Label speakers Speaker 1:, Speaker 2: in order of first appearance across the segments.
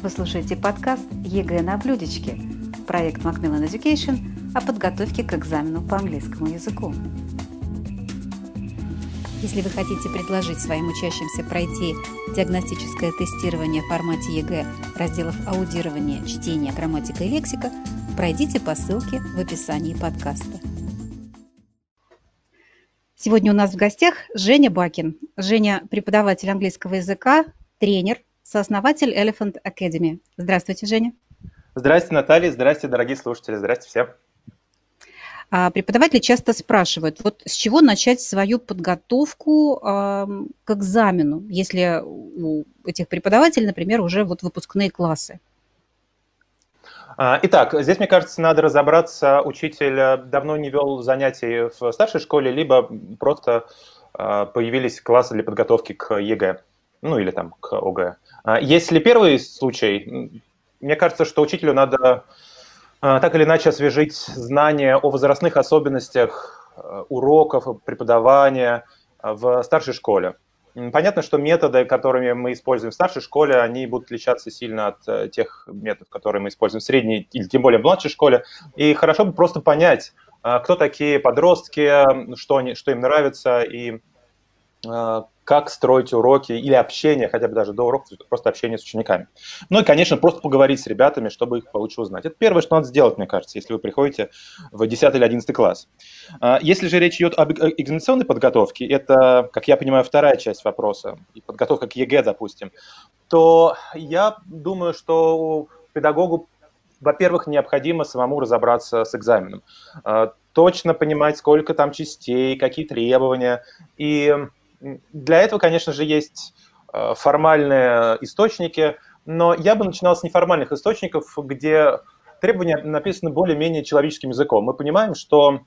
Speaker 1: Вы слушаете подкаст ЕГЭ на блюдечке, проект Macmillan Education о подготовке к экзамену по английскому языку. Если вы хотите предложить своим учащимся пройти диагностическое тестирование в формате ЕГЭ разделов аудирование, чтение, грамматика и лексика, пройдите по ссылке в описании подкаста. Сегодня у нас в гостях Женя Бакин. Женя – преподаватель английского языка, тренер, сооснователь Elephant Academy. Здравствуйте, Женя.
Speaker 2: Здравствуйте, Наталья. Здравствуйте, дорогие слушатели. Здравствуйте всем.
Speaker 1: А, преподаватели часто спрашивают, вот с чего начать свою подготовку э, к экзамену, если у этих преподавателей, например, уже вот выпускные классы?
Speaker 2: А, итак, здесь, мне кажется, надо разобраться, учитель э, давно не вел занятий в старшей школе, либо просто а, появились классы для подготовки к ЕГЭ, ну или там к ОГЭ. Если первый случай, мне кажется, что учителю надо так или иначе освежить знания о возрастных особенностях э, уроков, преподавания в старшей школе. Понятно, что методы, которыми мы используем в старшей школе, они будут отличаться сильно от э, тех методов, которые мы используем в средней или тем более в младшей школе. И хорошо бы просто понять, кто такие подростки, что, они, что им нравится и как строить уроки или общение, хотя бы даже до уроков, просто общение с учениками. Ну и, конечно, просто поговорить с ребятами, чтобы их получше узнать. Это первое, что надо сделать, мне кажется, если вы приходите в 10 или 11 класс. А, если же речь идет об экзаменационной подготовке, это, как я понимаю, вторая часть вопроса, подготовка к ЕГЭ, допустим, то я думаю, что педагогу во-первых, необходимо самому разобраться с экзаменом, а, точно понимать, сколько там частей, какие требования, и для этого, конечно же, есть э, формальные источники, но я бы начинал с неформальных источников, где требования написаны более-менее человеческим языком. Мы понимаем, что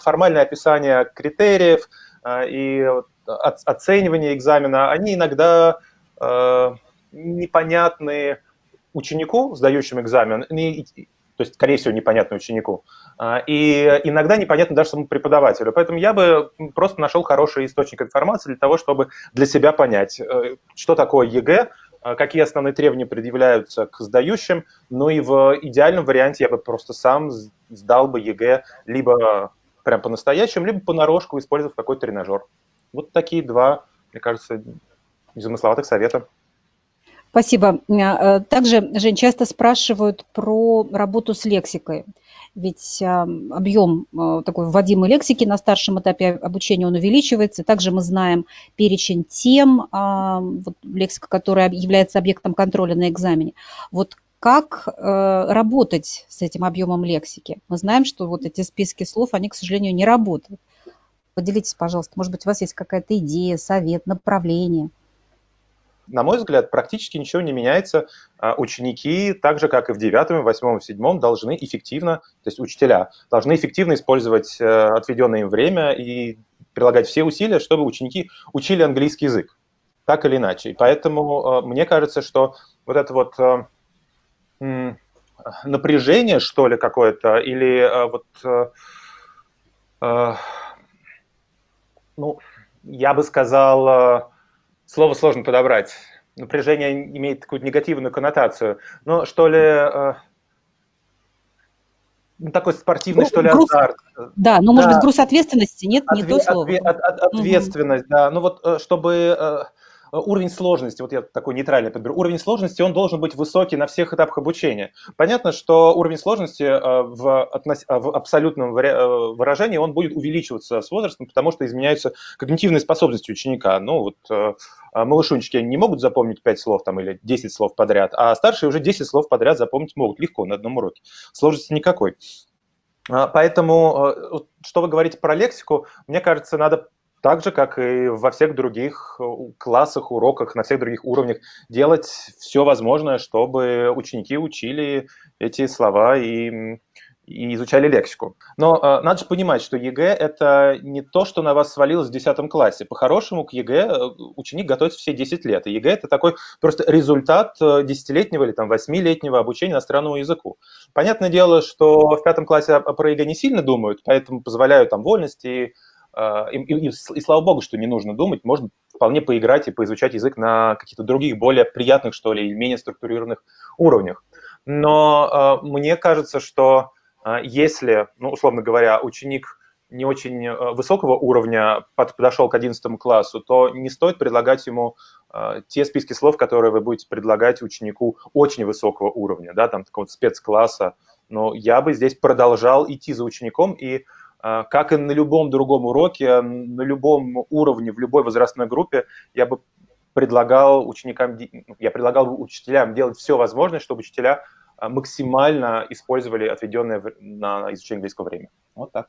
Speaker 2: формальное описание критериев э, и оценивание экзамена, они иногда э, непонятны ученику, сдающему экзамен, то есть, скорее всего, непонятно ученику. А, и иногда непонятно даже самому преподавателю. Поэтому я бы просто нашел хороший источник информации для того, чтобы для себя понять, э, что такое ЕГЭ, а, какие основные требования предъявляются к сдающим. Ну и в идеальном варианте я бы просто сам сдал бы ЕГЭ либо прям по-настоящему, либо понарошку, использовав какой-то тренажер. Вот такие два, мне кажется, незамысловатых совета.
Speaker 1: Спасибо. Э, также, Жень, часто спрашивают про работу с лексикой. Ведь объем э, такой вводимой лексики на старшем этапе обучения он увеличивается. Также мы знаем перечень тем, вот, лексика, которая является объектом контроля на экзамене. Вот как э, работать с этим объемом лексики? Мы знаем, что вот эти списки слов, они, к сожалению, не работают. Поделитесь, пожалуйста, может быть, у вас есть какая-то идея, совет, направление –
Speaker 2: на мой взгляд, практически ничего не меняется. А, ученики, так же, как и в девятом, восьмом, седьмом, должны эффективно, то есть учителя, должны эффективно использовать э, отведенное им время и прилагать все усилия, чтобы ученики учили английский язык, так или иначе. И поэтому э, мне кажется, что вот это вот э, напряжение, что ли, какое-то, или вот ну, я бы сказал, слово сложно подобрать. Напряжение имеет такую негативную коннотацию. Но что ли, э, ну, такой спортивный, груз, что ли, груз, азарт.
Speaker 1: Да, но, может быть, груз ответственности, нет, Отве- не то слово. Отве-
Speaker 2: от- от- ответственность, угу. да. Ну вот, э, чтобы Э, уровень сложности, вот я такой нейтральный подберу, уровень сложности, он должен быть высокий на всех этапах обучения. Понятно, что уровень сложности э, в. Э, в абсолютном выражении, он будет увеличиваться с возрастом, потому что изменяются когнитивные способности ученика. Ну, вот малышунчики не могут запомнить 5 слов там, или 10 слов подряд, а старшие уже 10 слов подряд запомнить могут легко на одном уроке. Сложности никакой. Поэтому, что вы говорите про лексику, мне кажется, надо так же, как и во всех других э, классах, уроках, на всех других уровнях, делать все возможное, чтобы ученики учили эти слова и, и изучали лексику. Но э, надо же понимать, что ЕГЭ – это не то, что на вас свалилось в 10 классе. По-хорошему, к ЕГЭ э, ученик готовится все 10 лет. И ЕГЭ – это такой просто результат э, десятилетнего или там, 8-летнего обучения иностранному языку. Понятное дело, что в пятом классе про ЕГЭ не сильно думают, поэтому позволяют там вольности, и, и, и, и слава богу, что не нужно думать, можно вполне поиграть и поизучать язык на каких-то других, более приятных, что ли, менее структурированных уровнях. Но мне кажется, что если, ну, условно говоря, ученик не очень э, высокого уровня подошел к 11 классу, то не стоит предлагать ему э, те списки слов, которые вы будете предлагать ученику очень высокого уровня, да, там такого спецкласса. Но я бы здесь продолжал идти за учеником и э, как и на любом другом уроке, на любом уровне, в любой возрастной группе, я бы предлагал ученикам, я предлагал учителям делать все возможное, чтобы учителя максимально использовали отведенное на изучение английского время. Вот так.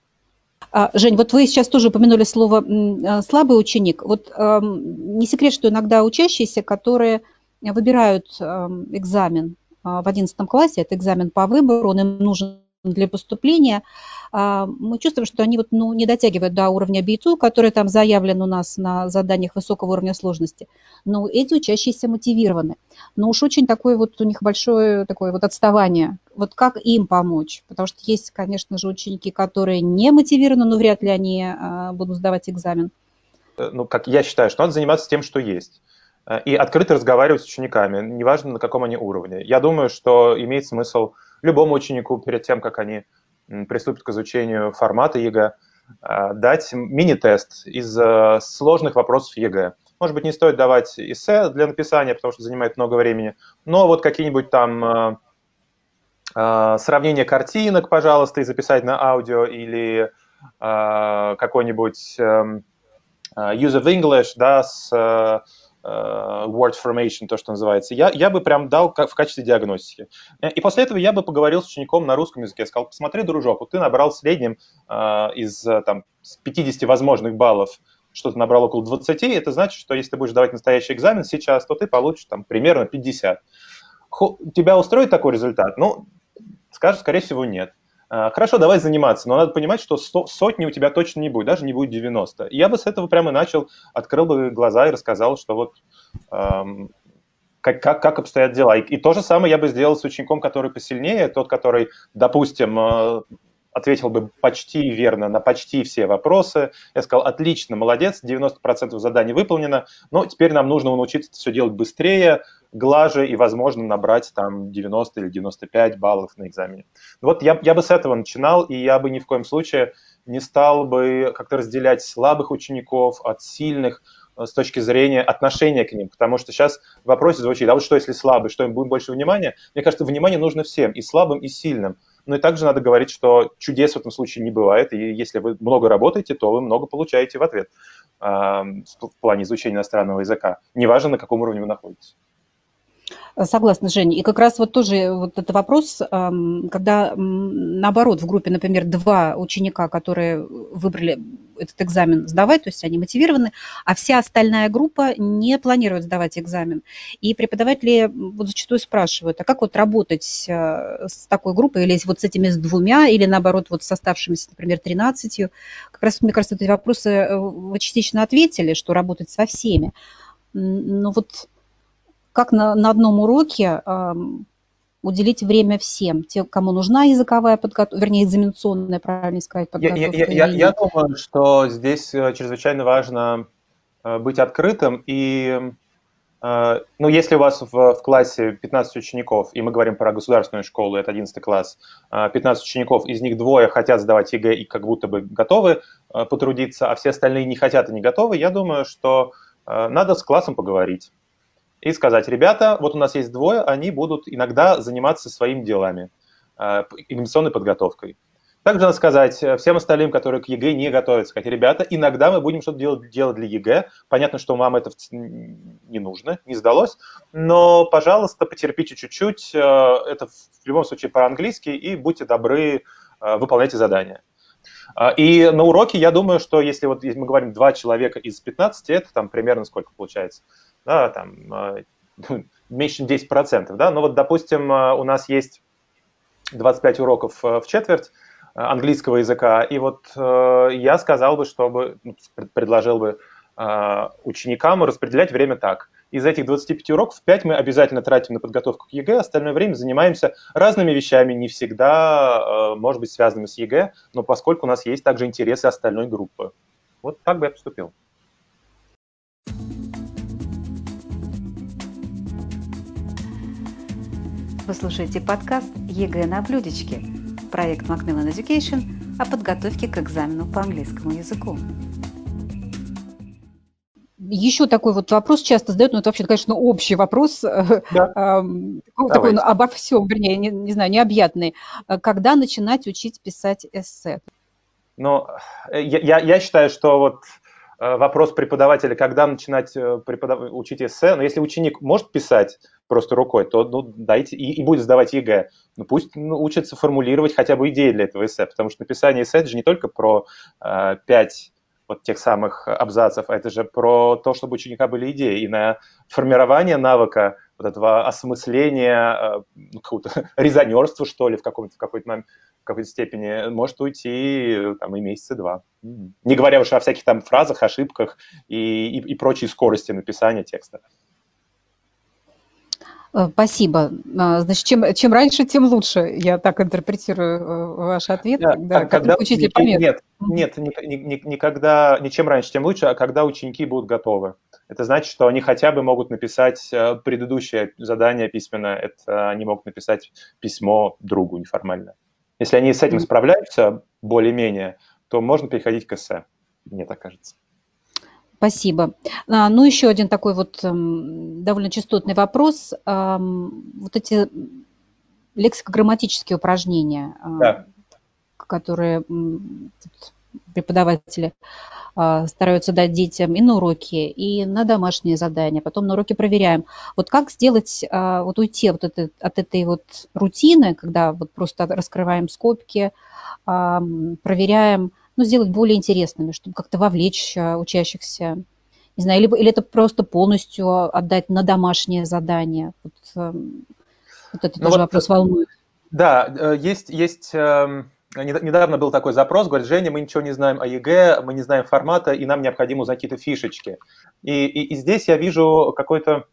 Speaker 1: А, Жень, вот вы сейчас тоже упомянули слово а, «слабый ученик». Вот не секрет, что иногда учащиеся, которые выбирают экзамен а, в 11 классе, это экзамен по выбору, он им нужен для поступления, а, мы чувствуем, что они вот, ну, не дотягивают до уровня B2, который там заявлен у нас на заданиях высокого уровня сложности. Но эти учащиеся мотивированы. Но уж очень такое вот у них большое такое вот отставание. Вот как им помочь? Потому что есть, конечно же, ученики, которые не мотивированы, но вряд ли они а, будут сдавать экзамен.
Speaker 2: Э, ну, как я считаю, что надо заниматься тем, что есть э, и открыто разговаривать с учениками, неважно на каком они уровне. Я думаю, что имеет смысл любому ученику перед тем, как они приступит к изучению формата ЕГЭ, а, дать мини-тест из э, сложных вопросов ЕГЭ. Может быть, не стоит давать эссе для написания, потому что занимает много времени, но вот какие-нибудь там э, э, сравнение картинок, пожалуйста, и записать на аудио, или какой-нибудь эм, use of English, да, с Э, word formation, то, что называется, я, я бы прям дал в качестве диагностики. Э, и после этого я бы поговорил с учеником на русском языке, сказал, посмотри, дружок, вот ты набрал в среднем э, из там, 50 возможных баллов, что ты набрал около 20, это значит, что если ты будешь давать настоящий экзамен сейчас, то ты получишь там примерно 50. Хо, тебя устроит такой результат? Ну, скажешь, скорее всего, нет. А, хорошо, давай заниматься, но надо понимать, что сотни у тебя точно не будет, даже не будет 90. И я бы с этого прямо начал, открыл бы глаза и рассказал, что вот эм, как, как, как обстоят дела. И, и то же самое я бы сделал с учеником, который посильнее, тот, который, допустим, э, ответил бы почти верно на почти все вопросы. Я сказал, отлично, молодец, 90% заданий выполнено, но теперь нам нужно научиться все делать быстрее, глаже и, возможно, набрать там 90 или 95 баллов на экзамене. Вот я, я бы с этого начинал, и я бы ни в коем случае не стал бы как-то разделять слабых учеников от сильных э, с точки зрения отношения к ним, потому что сейчас в вопросе звучит, а вот что если слабый, что им будет больше внимания? Мне кажется, внимание нужно всем, и слабым, и сильным. Но и также надо говорить, что чудес в этом случае не бывает, и если вы много работаете, то вы много получаете в ответ э, в плане изучения иностранного языка, неважно, на каком уровне вы находитесь.
Speaker 1: Согласна, Женя. И как раз вот тоже вот этот вопрос, когда наоборот в группе, например, два ученика, которые выбрали этот экзамен сдавать, то есть они мотивированы, а вся остальная группа не планирует сдавать экзамен. И преподаватели вот зачастую спрашивают, а как вот работать э, с такой группой, или вот с этими с двумя, или наоборот вот с оставшимися, например, 13. Как раз, мне кажется, эти вопросы э, вы частично ответили, что работать со всеми. Но вот как на, на одном уроке э, уделить время всем, тем, кому нужна языковая подготовка, вернее, экзаменационная, правильно сказать,
Speaker 2: подготовка. Я, я, я, я думаю, что здесь э, чрезвычайно важно э, быть открытым и э, ну, если у вас в, в классе 15 учеников, и мы говорим про государственную школу, это 11 класс, 15 учеников, из них двое хотят сдавать ЕГЭ и как будто бы готовы потрудиться, а все остальные не хотят и не готовы, я думаю, что надо с классом поговорить и сказать, ребята, вот у нас есть двое, они будут иногда заниматься своими делами, э, экзаменационной подготовкой. Также надо сказать э, всем остальным, которые к ЕГЭ не готовятся, сказать, ребята, иногда мы будем что-то делать, делать для ЕГЭ. Понятно, что вам это не нужно, не сдалось, но, пожалуйста, потерпите чуть-чуть. Э, это в любом случае по-английски, и будьте добры, выполняйте задания. И на уроке я думаю, что если вот мы говорим два человека из 15, это там примерно сколько получается? Да, там, а, меньше, чем 10%, да, но вот, допустим, а, у нас есть 25 уроков а, в четверть английского языка, и вот я сказал бы, чтобы, ну, предложил бы ученикам распределять время так. Из этих 25 уроков 5 мы обязательно тратим на подготовку к ЕГЭ, остальное время занимаемся разными вещами, не всегда, может быть, связанными с ЕГЭ, но поскольку у нас есть также интересы остальной группы. Вот так бы я поступил.
Speaker 3: Вы слушаете подкаст ЕГЭ на блюдечке, проект Macmillan Education о подготовке к экзамену по английскому языку.
Speaker 1: Еще такой вот вопрос часто задают, но это вообще, конечно, общий вопрос, э, да. такой ну, обо всем, вернее, не, не знаю, необъятный. Когда начинать учить писать эссе?
Speaker 2: Ну, я, я считаю, что вот э, вопрос преподавателя, когда начинать э, преподав... учить эссе, но если ученик может писать просто рукой, то ну, дайте и, и будет сдавать ЕГЭ. Ну, пусть ну, учится формулировать хотя бы идеи для этого эссе, потому что написание эссе – это же не только про э, пять вот тех самых абзацев, а это же про то, чтобы у ученика были идеи, и на формирование навыка вот этого осмысления, э, ну, какого-то резонерства, что ли, в, каком-то, в какой-то в какой-то степени, может уйти там, и месяца два. Не говоря уж о всяких там фразах, ошибках и, и, и прочей скорости написания текста.
Speaker 1: Э, спасибо. А, значит, чем, чем раньше, тем лучше. Я так интерпретирую э, ваш ответ.
Speaker 2: Да, да, когда учитель помет. Нет, нет, никогда, не чем раньше, тем лучше, а когда ученики будут готовы. Это значит, что они хотя бы могут написать э, предыдущее задание письменно, это они могут написать письмо другу неформально. Если они с этим справляются более-менее, то можно переходить к эссе, мне так кажется.
Speaker 1: Спасибо. А, ну, еще один такой вот эм, довольно частотный вопрос. Вот эти лексико-грамматические упражнения, а, да. которые преподаватели а, стараются дать детям и на уроки, и на домашние задания, потом на уроки проверяем. Вот как сделать, вот уйти вот это, от этой вот рутины, когда вот просто раскрываем скобки, проверяем, ну, сделать более интересными, чтобы как-то вовлечь а, учащихся. Не знаю, либо, или это просто полностью отдать на домашнее задание. Вот, эм, вот это ну тоже вот, вопрос волнует.
Speaker 2: Да, э, есть, есть эм, недавно был такой запрос, говорит, Женя, мы ничего не знаем о ЕГЭ, мы не знаем формата, и нам необходимо узнать какие-то фишечки. И, и, и здесь я вижу какое-то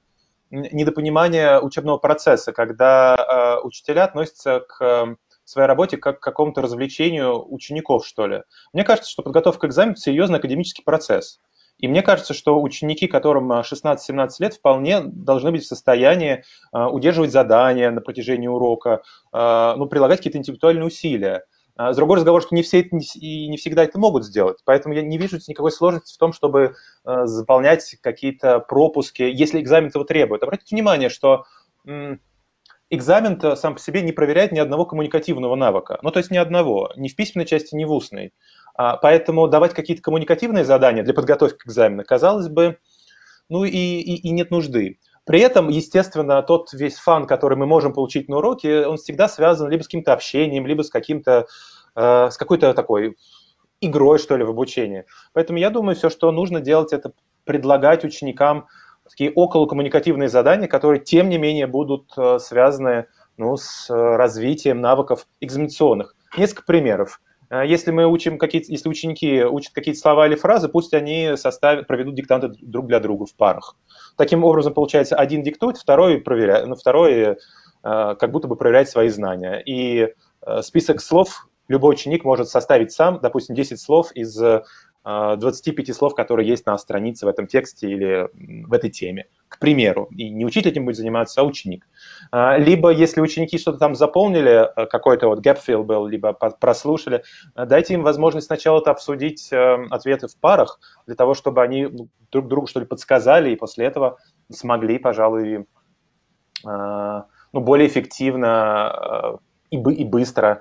Speaker 2: недопонимание учебного процесса, когда э, учителя относятся к эм, своей работе как к какому-то развлечению учеников, что ли. Мне кажется, что подготовка к экзамену – серьезный академический процесс. И мне кажется, что ученики, которым 16-17 лет, вполне должны быть в состоянии а, удерживать задания на протяжении урока, ну, прилагать какие-то интеллектуальные усилия. А, с другой разговор, что не все это, и не всегда это могут сделать. Поэтому я не вижу никакой сложности в том, чтобы заполнять какие-то пропуски, если экзамен этого требует. Обратите внимание, что экзамен сам по себе не проверяет ни одного коммуникативного навыка. Ну, то есть ни одного, ни в письменной части, ни в устной. А, поэтому давать какие-то коммуникативные задания для подготовки к экзамену, казалось бы, ну и, и, и нет нужды. При этом, естественно, тот весь фан, который мы можем получить на уроке, он всегда связан либо с каким-то общением, либо с каким-то, э, с какой-то такой игрой, что ли, в обучении. Поэтому я думаю, все, что нужно делать, это предлагать ученикам такие околокоммуникативные задания, которые, тем не менее, будут э, связаны ну, с э, развитием навыков экзаменационных. Несколько примеров. Э, если мы учим какие-то, если ученики учат какие-то слова или фразы, пусть они составят, проведут диктанты друг для друга в парах. Таким образом, получается, один диктует, второй проверяет, ну, второй как будто бы проверяет свои знания. И список слов любой ученик может составить сам, допустим, 10 слов из 25 слов, которые есть на странице в этом тексте или в этой теме, к примеру. И не учитель этим будет заниматься, а ученик. А, либо, если ученики что-то там заполнили, э, какой-то вот fill был, либо прослушали, э, дайте им возможность сначала это обсудить э, ответы в парах, для того, чтобы они ну, друг другу что-ли подсказали, и после этого смогли, пожалуй, ну, более эффективно и быстро а,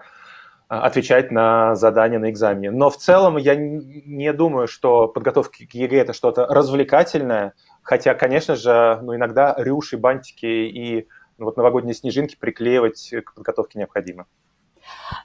Speaker 2: отвечать на задания на экзамене. Но в целом я не думаю, что подготовка к ЕГЭ это что-то развлекательное, хотя, конечно же, ну, иногда рюши, бантики и ну, вот новогодние снежинки приклеивать к подготовке необходимо.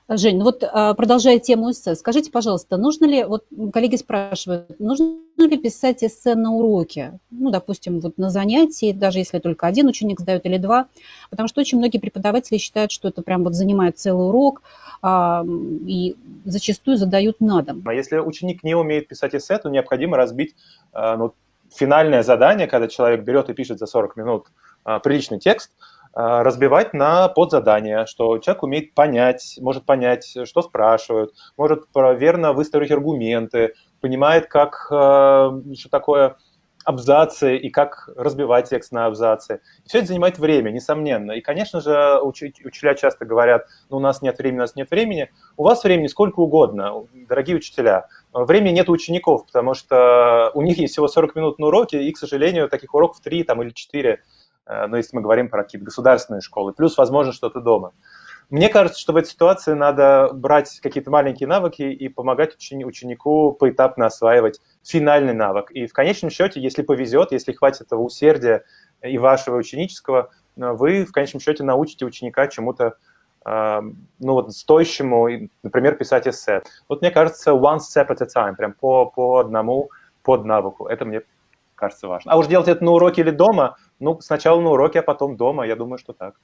Speaker 1: Жень, ну вот а, продолжая тему эссе, скажите, пожалуйста, нужно ли, вот коллеги спрашивают, нужно ли писать эссе на уроке? Ну, допустим, вот на занятии, даже если только один ученик сдает или два, потому что очень многие преподаватели считают, что это прям вот занимает целый урок а, и зачастую задают на дом.
Speaker 2: А если ученик не умеет писать эссе, то необходимо разбить а, ну, финальное задание, когда человек берет и пишет за 40 минут приличный текст – разбивать на подзадания, что человек умеет понять, может понять, что спрашивают, может верно выстроить аргументы, понимает, как, а, что такое абзацы и как разбивать текст на абзацы. Все это занимает время, несомненно. И, конечно же, учителя часто говорят, ну, у нас нет времени, у нас нет времени. У вас времени сколько угодно, дорогие учителя. Времени нет у учеников, потому что у них есть всего 40 минут на уроке, и, к сожалению, таких уроков 3 там, или 4, э, ну, если мы говорим про какие-то государственные школы, плюс, возможно, что-то дома. Мне кажется, что в этой ситуации надо брать какие-то маленькие навыки и помогать ученику поэтапно осваивать финальный навык. И в конечном счете, если повезет, если хватит этого усердия и вашего ученического, вы в конечном счете научите ученика чему-то э, ну, вот, стоящему, например, писать эссе. Вот мне кажется, one step at a time, прям по, по одному под навыку. Это мне кажется важно. А уж делать это на уроке или дома, ну, сначала на уроке, а потом дома, я думаю, что так.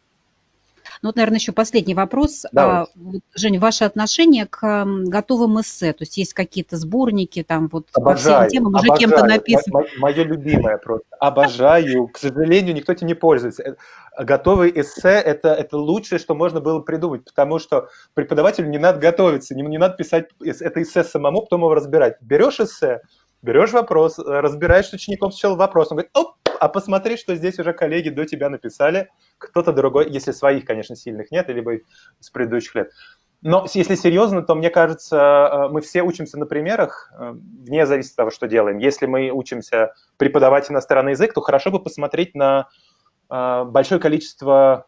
Speaker 1: Ну, вот, наверное, еще последний вопрос. А, Жень, ваше отношение к готовым эссе? То есть есть какие-то сборники, там вот
Speaker 2: обожаю, по всем темам уже кем-то написано? Мое любимое просто. Обожаю. К сожалению, никто этим не пользуется. Э, готовый эссе это, – это лучшее, что можно было придумать, потому что преподавателю не надо готовиться, не, не надо писать это эссе самому, потом его разбирать. Берешь эссе, берешь вопрос, разбираешь с учеником сначала вопрос, он говорит, оп, а посмотри, что здесь уже коллеги до тебя написали, кто-то другой, если своих, конечно, сильных нет, либо с предыдущих лет. Но если серьезно, то мне кажется, э, мы все учимся на примерах, э, вне зависимости от того, что делаем. Если мы учимся преподавать иностранный язык, то хорошо бы посмотреть на э, большое количество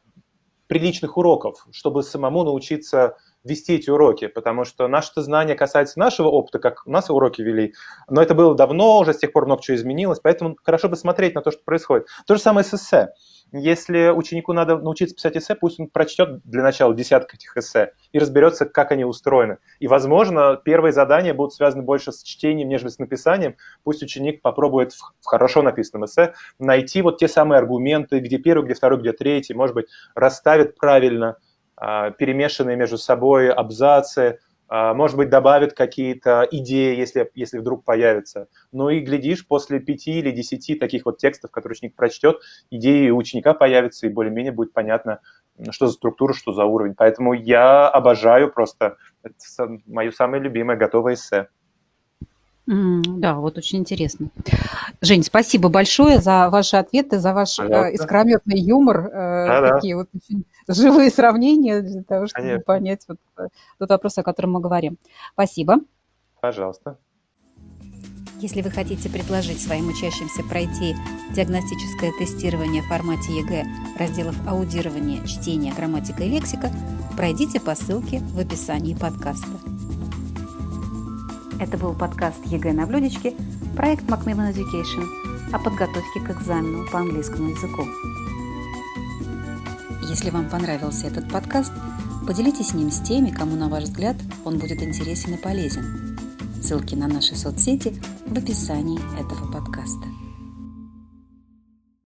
Speaker 2: приличных уроков, чтобы самому научиться вести эти уроки, потому что наше знание касается нашего опыта, как у нас уроки вели, но это было давно, уже с тех пор много чего изменилось, поэтому хорошо бы смотреть на то, что происходит. То же самое с эссе. Если ученику надо научиться писать эссе, пусть он прочтет для начала десяток этих эссе и разберется, как они устроены. И, возможно, первые задания будут связаны больше с чтением, нежели с написанием. Пусть ученик попробует в хорошо написанном эссе найти вот те самые аргументы, где первый, где второй, где третий, может быть, расставит правильно – перемешанные между собой абзацы, а, может быть, добавит какие-то идеи, если, если вдруг появятся. Ну и глядишь, после пяти или десяти таких вот текстов, которые ученик прочтет, идеи у ученика появятся, и более-менее будет понятно, что за структура, что за уровень. Поэтому я обожаю просто, это мое самое любимое готовое эссе.
Speaker 1: Да, вот очень интересно. Жень, спасибо большое за ваши ответы, за ваш э, искрометный юмор, э, Да-да. такие вот очень живые сравнения для того, чтобы Конечно. понять вот э, тот вопрос, о котором мы говорим. Спасибо.
Speaker 2: Пожалуйста.
Speaker 3: Если вы хотите предложить своим учащимся пройти диагностическое тестирование в формате ЕГЭ разделов аудирования, чтения, грамматика и лексика, пройдите по ссылке в описании подкаста. Это был подкаст ЕГЭ на блюдечке, проект Macmillan Education о подготовке к экзамену по английскому языку. Если вам понравился этот подкаст, поделитесь ним с теми, кому, на ваш взгляд, он будет интересен и полезен. Ссылки на наши соцсети в описании этого подкаста.